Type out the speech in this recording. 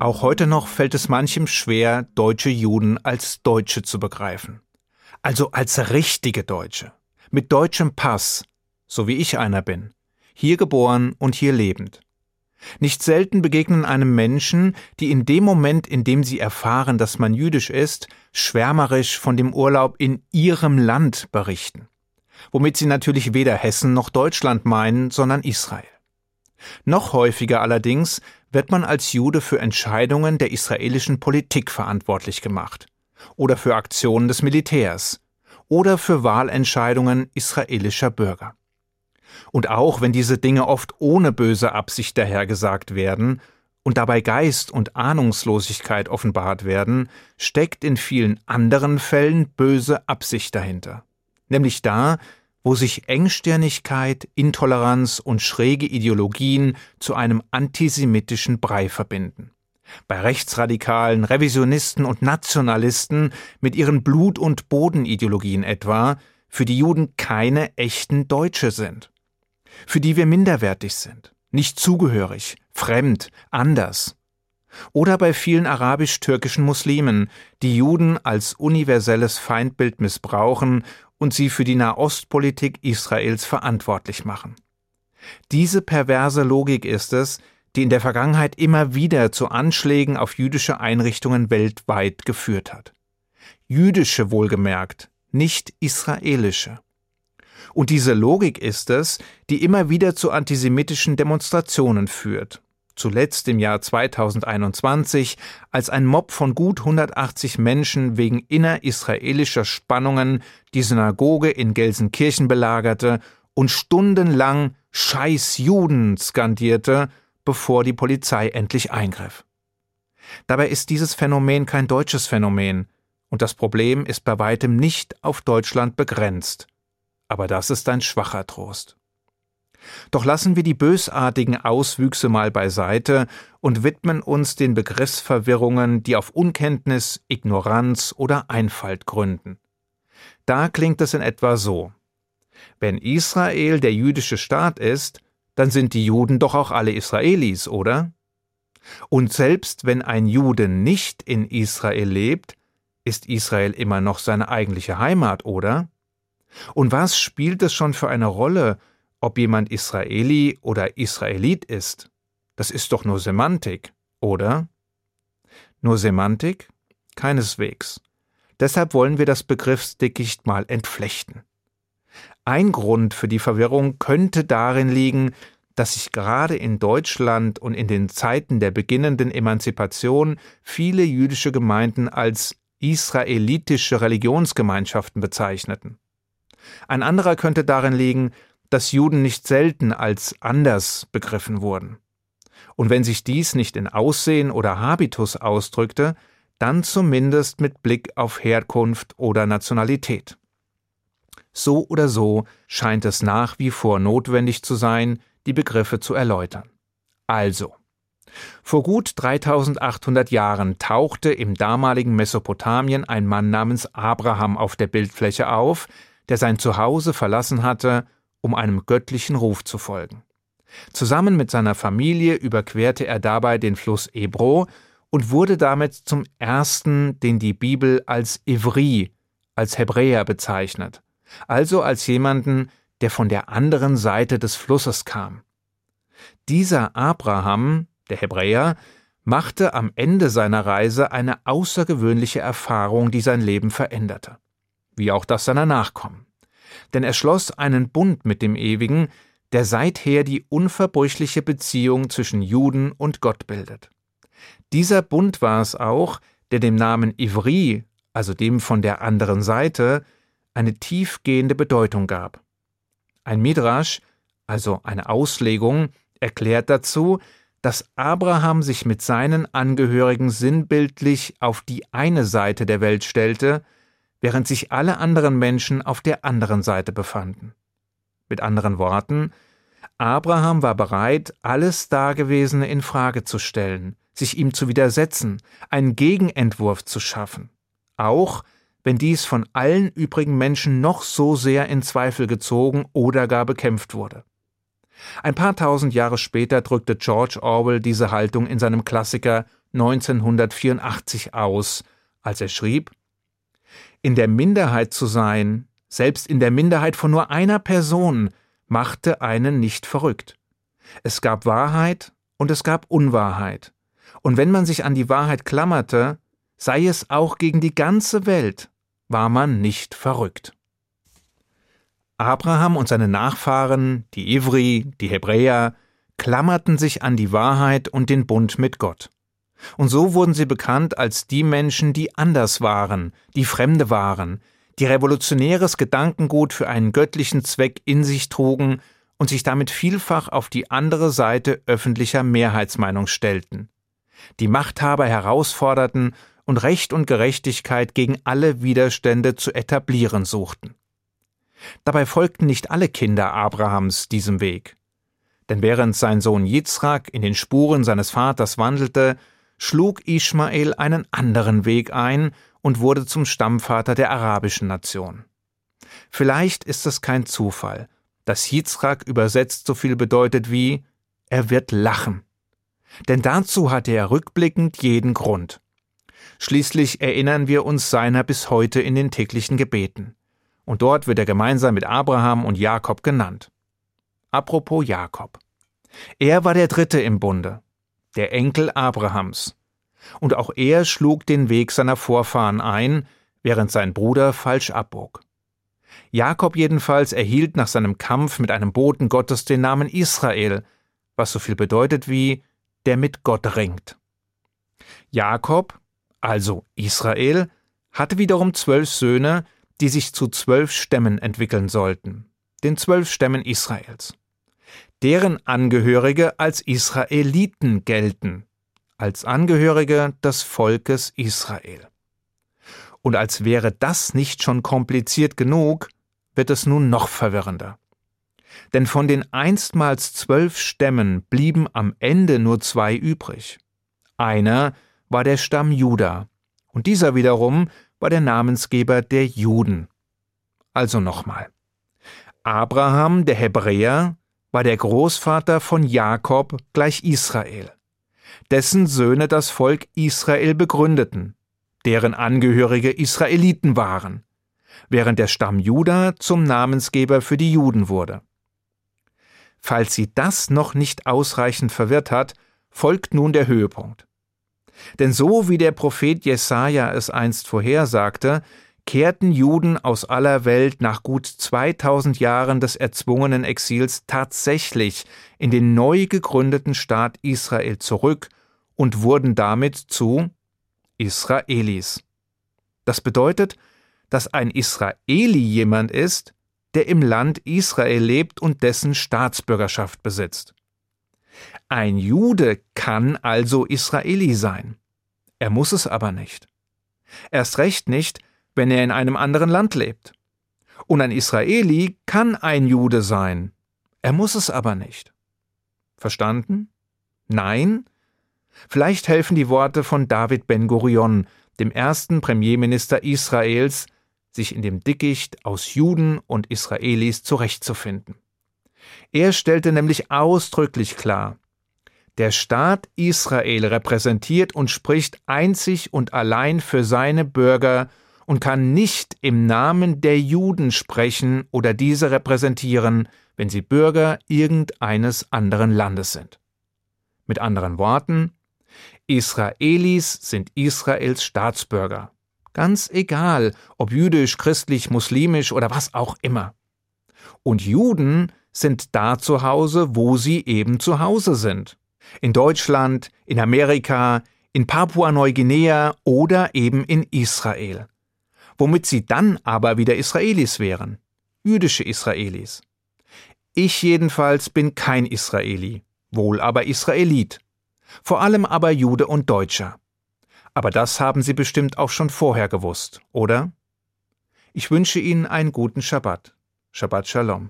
Auch heute noch fällt es manchem schwer, deutsche Juden als Deutsche zu begreifen. Also als richtige Deutsche. Mit deutschem Pass, so wie ich einer bin. Hier geboren und hier lebend. Nicht selten begegnen einem Menschen, die in dem Moment, in dem sie erfahren, dass man jüdisch ist, schwärmerisch von dem Urlaub in ihrem Land berichten. Womit sie natürlich weder Hessen noch Deutschland meinen, sondern Israel. Noch häufiger allerdings wird man als Jude für Entscheidungen der israelischen Politik verantwortlich gemacht oder für Aktionen des Militärs oder für Wahlentscheidungen israelischer Bürger. Und auch wenn diese Dinge oft ohne böse Absicht dahergesagt werden und dabei Geist und Ahnungslosigkeit offenbart werden, steckt in vielen anderen Fällen böse Absicht dahinter. Nämlich da, wo sich Engstirnigkeit, Intoleranz und schräge Ideologien zu einem antisemitischen Brei verbinden. Bei Rechtsradikalen, Revisionisten und Nationalisten mit ihren Blut- und Bodenideologien etwa, für die Juden keine echten Deutsche sind. Für die wir minderwertig sind, nicht zugehörig, fremd, anders. Oder bei vielen arabisch-türkischen Muslimen, die Juden als universelles Feindbild missbrauchen und sie für die Nahostpolitik Israels verantwortlich machen. Diese perverse Logik ist es, die in der Vergangenheit immer wieder zu Anschlägen auf jüdische Einrichtungen weltweit geführt hat. Jüdische wohlgemerkt, nicht israelische. Und diese Logik ist es, die immer wieder zu antisemitischen Demonstrationen führt zuletzt im Jahr 2021, als ein Mob von gut 180 Menschen wegen innerisraelischer Spannungen die Synagoge in Gelsenkirchen belagerte und stundenlang Scheiß Juden skandierte, bevor die Polizei endlich eingriff. Dabei ist dieses Phänomen kein deutsches Phänomen, und das Problem ist bei weitem nicht auf Deutschland begrenzt. Aber das ist ein schwacher Trost. Doch lassen wir die bösartigen Auswüchse mal beiseite und widmen uns den Begriffsverwirrungen, die auf Unkenntnis, Ignoranz oder Einfalt gründen. Da klingt es in etwa so. Wenn Israel der jüdische Staat ist, dann sind die Juden doch auch alle Israelis, oder? Und selbst wenn ein Jude nicht in Israel lebt, ist Israel immer noch seine eigentliche Heimat, oder? Und was spielt es schon für eine Rolle, ob jemand Israeli oder Israelit ist, das ist doch nur Semantik, oder? Nur Semantik? Keineswegs. Deshalb wollen wir das Begriffsdickicht mal entflechten. Ein Grund für die Verwirrung könnte darin liegen, dass sich gerade in Deutschland und in den Zeiten der beginnenden Emanzipation viele jüdische Gemeinden als israelitische Religionsgemeinschaften bezeichneten. Ein anderer könnte darin liegen, dass Juden nicht selten als anders begriffen wurden. Und wenn sich dies nicht in Aussehen oder Habitus ausdrückte, dann zumindest mit Blick auf Herkunft oder Nationalität. So oder so scheint es nach wie vor notwendig zu sein, die Begriffe zu erläutern. Also, vor gut 3800 Jahren tauchte im damaligen Mesopotamien ein Mann namens Abraham auf der Bildfläche auf, der sein Zuhause verlassen hatte um einem göttlichen Ruf zu folgen. Zusammen mit seiner Familie überquerte er dabei den Fluss Ebro und wurde damit zum ersten, den die Bibel als Ivri, als Hebräer bezeichnet, also als jemanden, der von der anderen Seite des Flusses kam. Dieser Abraham, der Hebräer, machte am Ende seiner Reise eine außergewöhnliche Erfahrung, die sein Leben veränderte, wie auch das seiner Nachkommen denn er schloss einen Bund mit dem Ewigen, der seither die unverbrüchliche Beziehung zwischen Juden und Gott bildet. Dieser Bund war es auch, der dem Namen Ivri, also dem von der anderen Seite, eine tiefgehende Bedeutung gab. Ein Midrash, also eine Auslegung, erklärt dazu, dass Abraham sich mit seinen Angehörigen sinnbildlich auf die eine Seite der Welt stellte, während sich alle anderen Menschen auf der anderen Seite befanden. Mit anderen Worten, Abraham war bereit, alles Dagewesene in Frage zu stellen, sich ihm zu widersetzen, einen Gegenentwurf zu schaffen, auch wenn dies von allen übrigen Menschen noch so sehr in Zweifel gezogen oder gar bekämpft wurde. Ein paar tausend Jahre später drückte George Orwell diese Haltung in seinem Klassiker 1984 aus, als er schrieb In der Minderheit zu sein, selbst in der Minderheit von nur einer Person, machte einen nicht verrückt. Es gab Wahrheit und es gab Unwahrheit. Und wenn man sich an die Wahrheit klammerte, sei es auch gegen die ganze Welt, war man nicht verrückt. Abraham und seine Nachfahren, die Ivri, die Hebräer, klammerten sich an die Wahrheit und den Bund mit Gott. Und so wurden sie bekannt als die Menschen, die anders waren, die Fremde waren, die revolutionäres Gedankengut für einen göttlichen Zweck in sich trugen und sich damit vielfach auf die andere Seite öffentlicher Mehrheitsmeinung stellten. Die Machthaber herausforderten und Recht und Gerechtigkeit gegen alle Widerstände zu etablieren suchten. Dabei folgten nicht alle Kinder Abrahams diesem Weg. Denn während sein Sohn Jitzrak in den Spuren seines Vaters wandelte, schlug Ismael einen anderen Weg ein und wurde zum Stammvater der arabischen Nation. Vielleicht ist es kein Zufall, dass Jitzrak übersetzt so viel bedeutet wie er wird lachen. Denn dazu hatte er rückblickend jeden Grund. Schließlich erinnern wir uns seiner bis heute in den täglichen Gebeten und dort wird er gemeinsam mit Abraham und Jakob genannt. Apropos Jakob. Er war der Dritte im Bunde, der Enkel Abrahams. Und auch er schlug den Weg seiner Vorfahren ein, während sein Bruder falsch abbog. Jakob jedenfalls erhielt nach seinem Kampf mit einem Boten Gottes den Namen Israel, was so viel bedeutet wie der mit Gott ringt. Jakob, also Israel, hatte wiederum zwölf Söhne, die sich zu zwölf Stämmen entwickeln sollten, den zwölf Stämmen Israels. Deren Angehörige als Israeliten gelten, als Angehörige des Volkes Israel. Und als wäre das nicht schon kompliziert genug, wird es nun noch verwirrender. Denn von den einstmals zwölf Stämmen blieben am Ende nur zwei übrig. Einer war der Stamm Juda, und dieser wiederum war der Namensgeber der Juden. Also nochmal. Abraham, der Hebräer, war der Großvater von Jakob gleich Israel, dessen Söhne das Volk Israel begründeten, deren Angehörige Israeliten waren, während der Stamm Juda zum Namensgeber für die Juden wurde. Falls sie das noch nicht ausreichend verwirrt hat, folgt nun der Höhepunkt. Denn so wie der Prophet Jesaja es einst vorhersagte, kehrten Juden aus aller Welt nach gut 2000 Jahren des erzwungenen Exils tatsächlich in den neu gegründeten Staat Israel zurück und wurden damit zu Israelis. Das bedeutet, dass ein Israeli jemand ist, der im Land Israel lebt und dessen Staatsbürgerschaft besitzt. Ein Jude kann also Israeli sein. Er muss es aber nicht. Erst recht nicht, wenn er in einem anderen Land lebt. Und ein Israeli kann ein Jude sein. Er muss es aber nicht. Verstanden? Nein? Vielleicht helfen die Worte von David Ben Gurion, dem ersten Premierminister Israels, sich in dem Dickicht aus Juden und Israelis zurechtzufinden. Er stellte nämlich ausdrücklich klar, der Staat Israel repräsentiert und spricht einzig und allein für seine Bürger und kann nicht im Namen der Juden sprechen oder diese repräsentieren, wenn sie Bürger irgendeines anderen Landes sind. Mit anderen Worten, Israelis sind Israels Staatsbürger. Ganz egal, ob jüdisch, christlich, muslimisch oder was auch immer. Und Juden sind da zu Hause, wo sie eben zu Hause sind in Deutschland, in Amerika, in Papua-Neuguinea oder eben in Israel. Womit sie dann aber wieder Israelis wären, jüdische Israelis. Ich jedenfalls bin kein Israeli, wohl aber Israelit, vor allem aber Jude und Deutscher. Aber das haben Sie bestimmt auch schon vorher gewusst, oder? Ich wünsche Ihnen einen guten Schabbat. Shabbat Shalom.